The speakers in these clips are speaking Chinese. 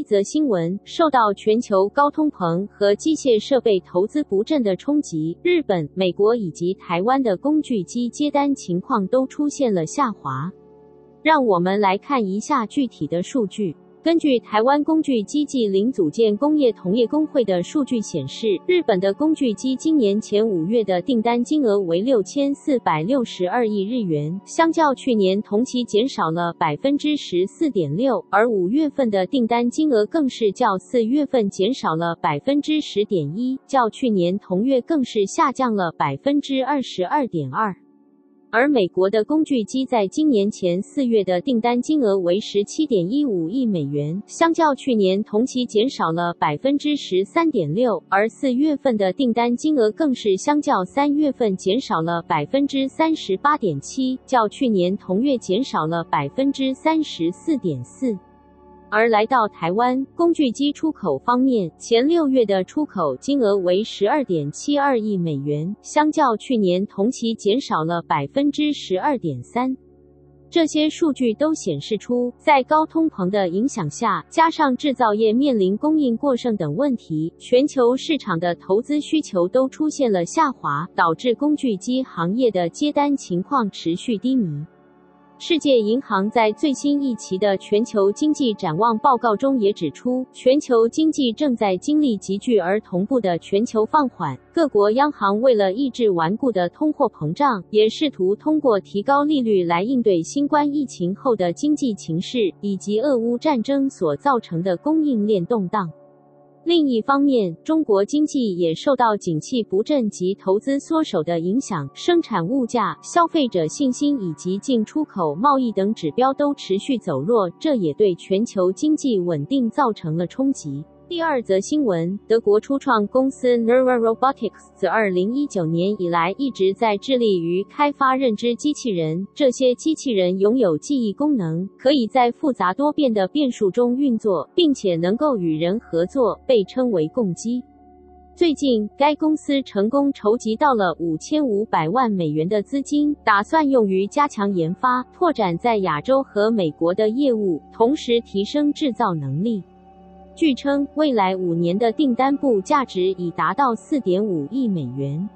一则新闻，受到全球高通膨和机械设备投资不振的冲击，日本、美国以及台湾的工具机接单情况都出现了下滑。让我们来看一下具体的数据。根据台湾工具机暨零组件工业同业公会的数据显示，日本的工具机今年前五月的订单金额为六千四百六十二亿日元，相较去年同期减少了百分之十四点六，而五月份的订单金额更是较四月份减少了百分之十点一，较去年同月更是下降了百分之二十二点二。而美国的工具机在今年前四月的订单金额为十七点一五亿美元，相较去年同期减少了百分之十三点六，而四月份的订单金额更是相较三月份减少了百分之三十八点七，较去年同月减少了百分之三十四点四。而来到台湾工具机出口方面，前六月的出口金额为十二点七二亿美元，相较去年同期减少了百分之十二点三。这些数据都显示出，在高通膨的影响下，加上制造业面临供应过剩等问题，全球市场的投资需求都出现了下滑，导致工具机行业的接单情况持续低迷。世界银行在最新一期的全球经济展望报告中也指出，全球经济正在经历急剧而同步的全球放缓。各国央行为了抑制顽固的通货膨胀，也试图通过提高利率来应对新冠疫情后的经济情势，以及俄乌战争所造成的供应链动荡。另一方面，中国经济也受到景气不振及投资缩手的影响，生产物价、消费者信心以及进出口贸易等指标都持续走弱，这也对全球经济稳定造成了冲击。第二则新闻，德国初创公司 Neura Robotics 自2019年以来一直在致力于开发认知机器人。这些机器人拥有记忆功能，可以在复杂多变的变数中运作，并且能够与人合作，被称为共机。最近，该公司成功筹集到了五千五百万美元的资金，打算用于加强研发、拓展在亚洲和美国的业务，同时提升制造能力。据称，未来五年的订单部价值已达到四点五亿美元。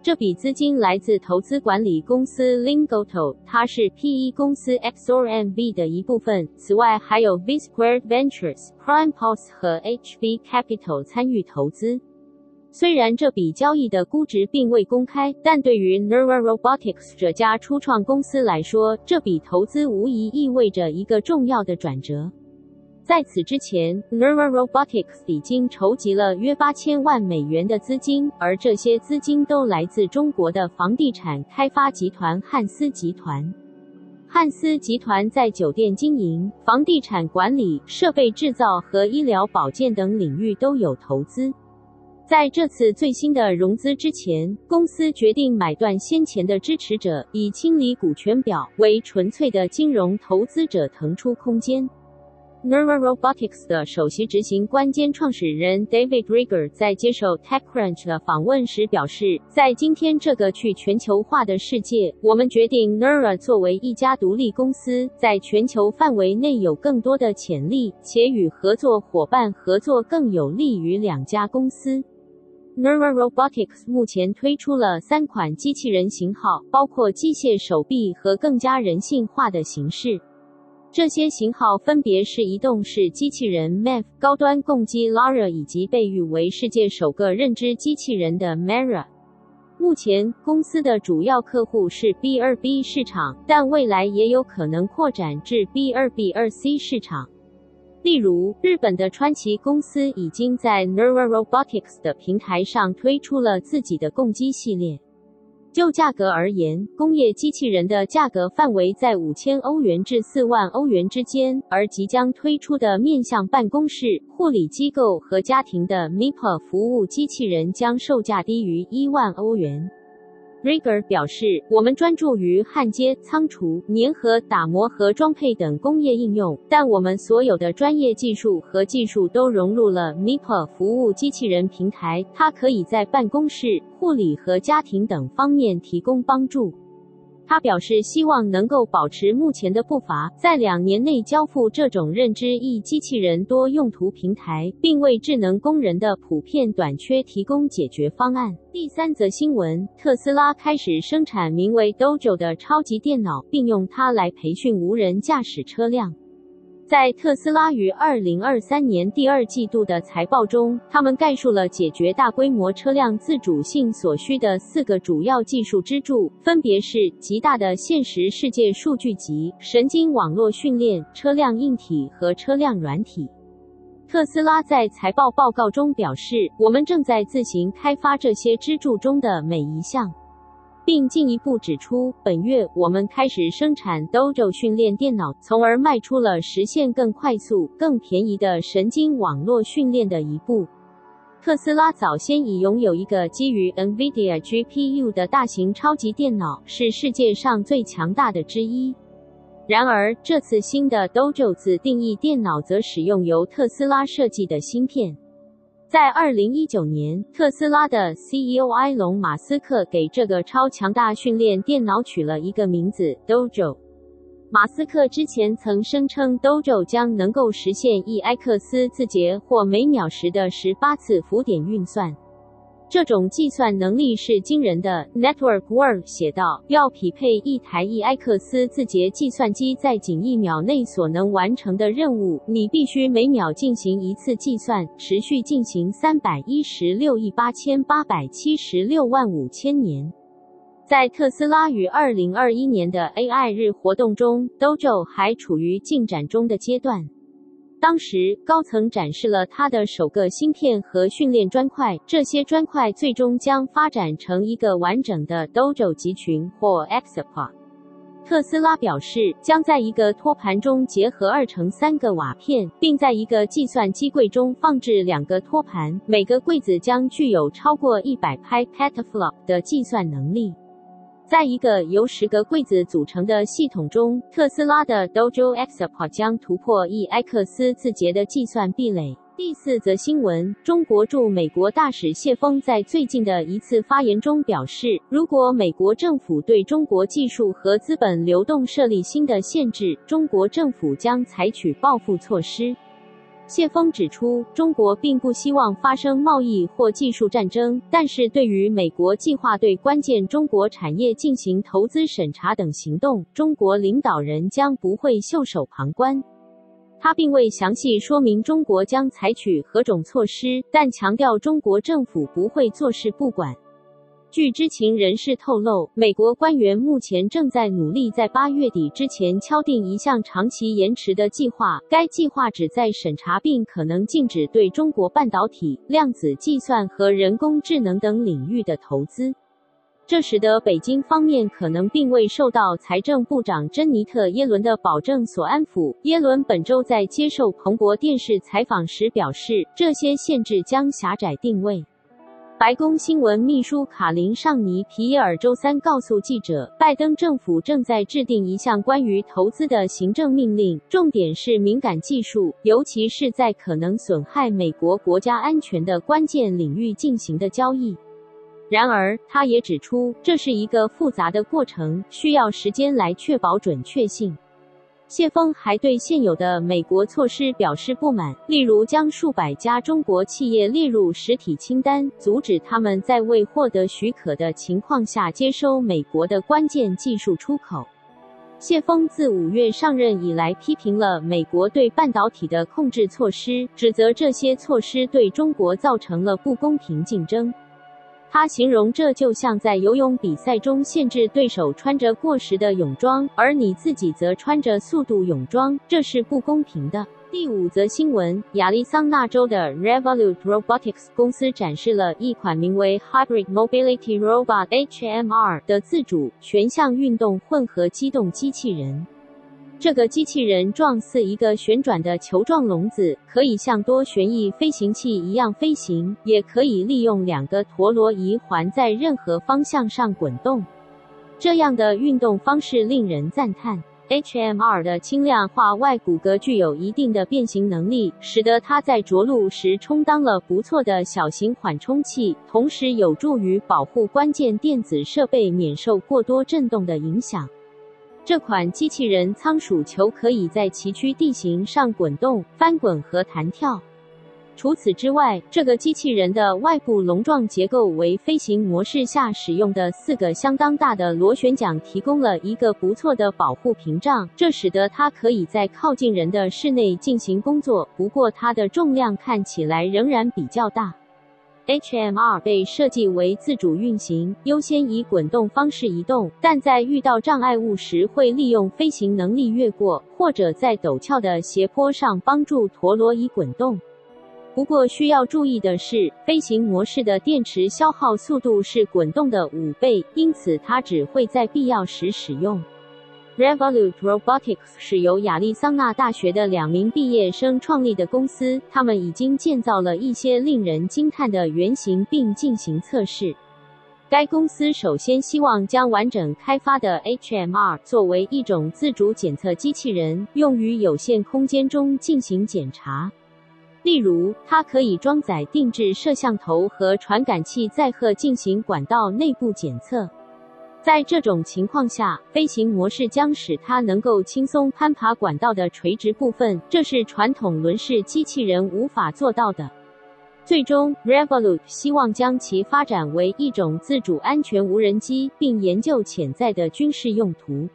这笔资金来自投资管理公司 Lingotto，它是 PE 公司 XORMV 的一部分。此外，还有 V Square Ventures、Prime Pulse 和 HV Capital 参与投资。虽然这笔交易的估值并未公开，但对于 Neura Robotics 这家初创公司来说，这笔投资无疑意味着一个重要的转折。在此之前，Neura Robotics 已经筹集了约八千万美元的资金，而这些资金都来自中国的房地产开发集团汉斯集团。汉斯集团在酒店经营、房地产管理、设备制造和医疗保健等领域都有投资。在这次最新的融资之前，公司决定买断先前的支持者，以清理股权表，为纯粹的金融投资者腾出空间。Neura Robotics 的首席执行官兼创始人 David Rieger 在接受 TechCrunch 的访问时表示，在今天这个去全球化的世界，我们决定 Neura 作为一家独立公司，在全球范围内有更多的潜力，且与合作伙伴合作更有利于两家公司。Neura Robotics 目前推出了三款机器人型号，包括机械手臂和更加人性化的形式。这些型号分别是移动式机器人 MEF、高端共机 Lara 以及被誉为世界首个认知机器人的 Mera。目前，公司的主要客户是 B2B 市场，但未来也有可能扩展至 B2B2C 市场。例如，日本的川崎公司已经在 Neuro Robotics 的平台上推出了自己的共机系列。就价格而言，工业机器人的价格范围在五千欧元至四万欧元之间，而即将推出的面向办公室、护理机构和家庭的 MIPA 服务机器人将售价低于一万欧元。Rigger 表示，我们专注于焊接、仓储、粘合、打磨和装配等工业应用，但我们所有的专业技术和技术都融入了 MIPA 服务机器人平台，它可以在办公室、护理和家庭等方面提供帮助。他表示，希望能够保持目前的步伐，在两年内交付这种认知一机器人多用途平台，并为智能工人的普遍短缺提供解决方案。第三则新闻：特斯拉开始生产名为 Dojo 的超级电脑，并用它来培训无人驾驶车辆。在特斯拉于二零二三年第二季度的财报中，他们概述了解决大规模车辆自主性所需的四个主要技术支柱，分别是极大的现实世界数据集、神经网络训练、车辆硬体和车辆软体。特斯拉在财报报告中表示：“我们正在自行开发这些支柱中的每一项。”并进一步指出，本月我们开始生产 Dojo 训练电脑，从而迈出了实现更快速、更便宜的神经网络训练的一步。特斯拉早先已拥有一个基于 NVIDIA GPU 的大型超级电脑，是世界上最强大的之一。然而，这次新的 Dojo 自定义电脑则使用由特斯拉设计的芯片。在二零一九年，特斯拉的 CEO 埃隆·马斯克给这个超强大训练电脑取了一个名字 “Dojo”。马斯克之前曾声称，Dojo 将能够实现一埃克斯字节或每秒时的十八次浮点运算。这种计算能力是惊人的，Network World 写道，要匹配一台一埃克斯字节计算机在仅一秒内所能完成的任务，你必须每秒进行一次计算，持续进行三百一十六亿八千八百七十六万五千年。在特斯拉于二零二一年的 AI 日活动中，Dojo 还处于进展中的阶段。当时，高层展示了它的首个芯片和训练砖块，这些砖块最终将发展成一个完整的 Dojo 集群或 Exapod。特斯拉表示，将在一个托盘中结合二乘三个瓦片，并在一个计算机柜中放置两个托盘，每个柜子将具有超过一百拍 petaflop 的计算能力。在一个由十个柜子组成的系统中，特斯拉的 Dojo Exapod 将突破一埃克斯字节的计算壁垒。第四则新闻：中国驻美国大使谢锋在最近的一次发言中表示，如果美国政府对中国技术和资本流动设立新的限制，中国政府将采取报复措施。谢锋指出，中国并不希望发生贸易或技术战争，但是对于美国计划对关键中国产业进行投资审查等行动，中国领导人将不会袖手旁观。他并未详细说明中国将采取何种措施，但强调中国政府不会坐视不管。据知情人士透露，美国官员目前正在努力在八月底之前敲定一项长期延迟的计划。该计划旨在审查并可能禁止对中国半导体、量子计算和人工智能等领域的投资。这使得北京方面可能并未受到财政部长珍妮特·耶伦的保证所安抚。耶伦本周在接受彭博电视采访时表示，这些限制将狭窄定位。白宫新闻秘书卡琳·尚尼皮耶尔周三告诉记者，拜登政府正在制定一项关于投资的行政命令，重点是敏感技术，尤其是在可能损害美国国家安全的关键领域进行的交易。然而，他也指出，这是一个复杂的过程，需要时间来确保准确性。谢锋还对现有的美国措施表示不满，例如将数百家中国企业列入实体清单，阻止他们在未获得许可的情况下接收美国的关键技术出口。谢锋自五月上任以来，批评了美国对半导体的控制措施，指责这些措施对中国造成了不公平竞争。他形容这就像在游泳比赛中限制对手穿着过时的泳装，而你自己则穿着速度泳装，这是不公平的。第五则新闻：亚利桑那州的 Revolute Robotics 公司展示了一款名为 Hybrid Mobility Robot (HMR) 的自主全向运动混合机动机器人。这个机器人状似一个旋转的球状笼子，可以像多旋翼飞行器一样飞行，也可以利用两个陀螺仪环在任何方向上滚动。这样的运动方式令人赞叹。HMR 的轻量化外骨骼具有一定的变形能力，使得它在着陆时充当了不错的小型缓冲器，同时有助于保护关键电子设备免受过多震动的影响。这款机器人仓鼠球可以在崎岖地形上滚动、翻滚和弹跳。除此之外，这个机器人的外部笼状结构为飞行模式下使用的四个相当大的螺旋桨提供了一个不错的保护屏障，这使得它可以在靠近人的室内进行工作。不过，它的重量看起来仍然比较大。HMR 被设计为自主运行，优先以滚动方式移动，但在遇到障碍物时会利用飞行能力越过，或者在陡峭的斜坡上帮助陀螺仪滚动。不过需要注意的是，飞行模式的电池消耗速度是滚动的五倍，因此它只会在必要时使用。Revolute Robotics 是由亚利桑那大学的两名毕业生创立的公司，他们已经建造了一些令人惊叹的原型并进行测试。该公司首先希望将完整开发的 HMR 作为一种自主检测机器人，用于有限空间中进行检查。例如，它可以装载定制摄像头和传感器载荷进行管道内部检测。在这种情况下，飞行模式将使它能够轻松攀爬管道的垂直部分，这是传统轮式机器人无法做到的。最终，Revolute 希望将其发展为一种自主安全无人机，并研究潜在的军事用途。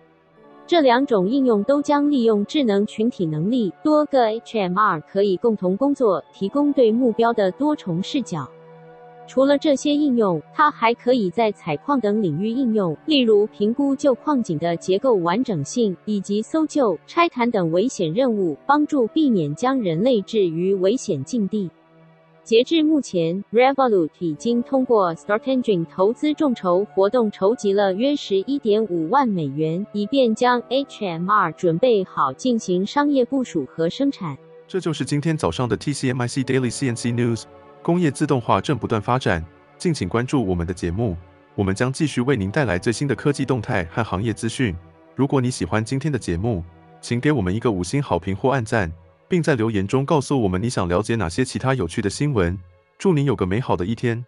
这两种应用都将利用智能群体能力，多个 HMR 可以共同工作，提供对目标的多重视角。除了这些应用，它还可以在采矿等领域应用，例如评估旧矿井的结构完整性，以及搜救、拆弹等危险任务，帮助避免将人类置于危险境地。截至目前，Revolut 已经通过 Start Engine 投资众筹活动筹集了约十一点五万美元，以便将 HMR 准备好进行商业部署和生产。这就是今天早上的 TCMIC Daily CNC News。工业自动化正不断发展，敬请关注我们的节目，我们将继续为您带来最新的科技动态和行业资讯。如果你喜欢今天的节目，请给我们一个五星好评或按赞，并在留言中告诉我们你想了解哪些其他有趣的新闻。祝您有个美好的一天。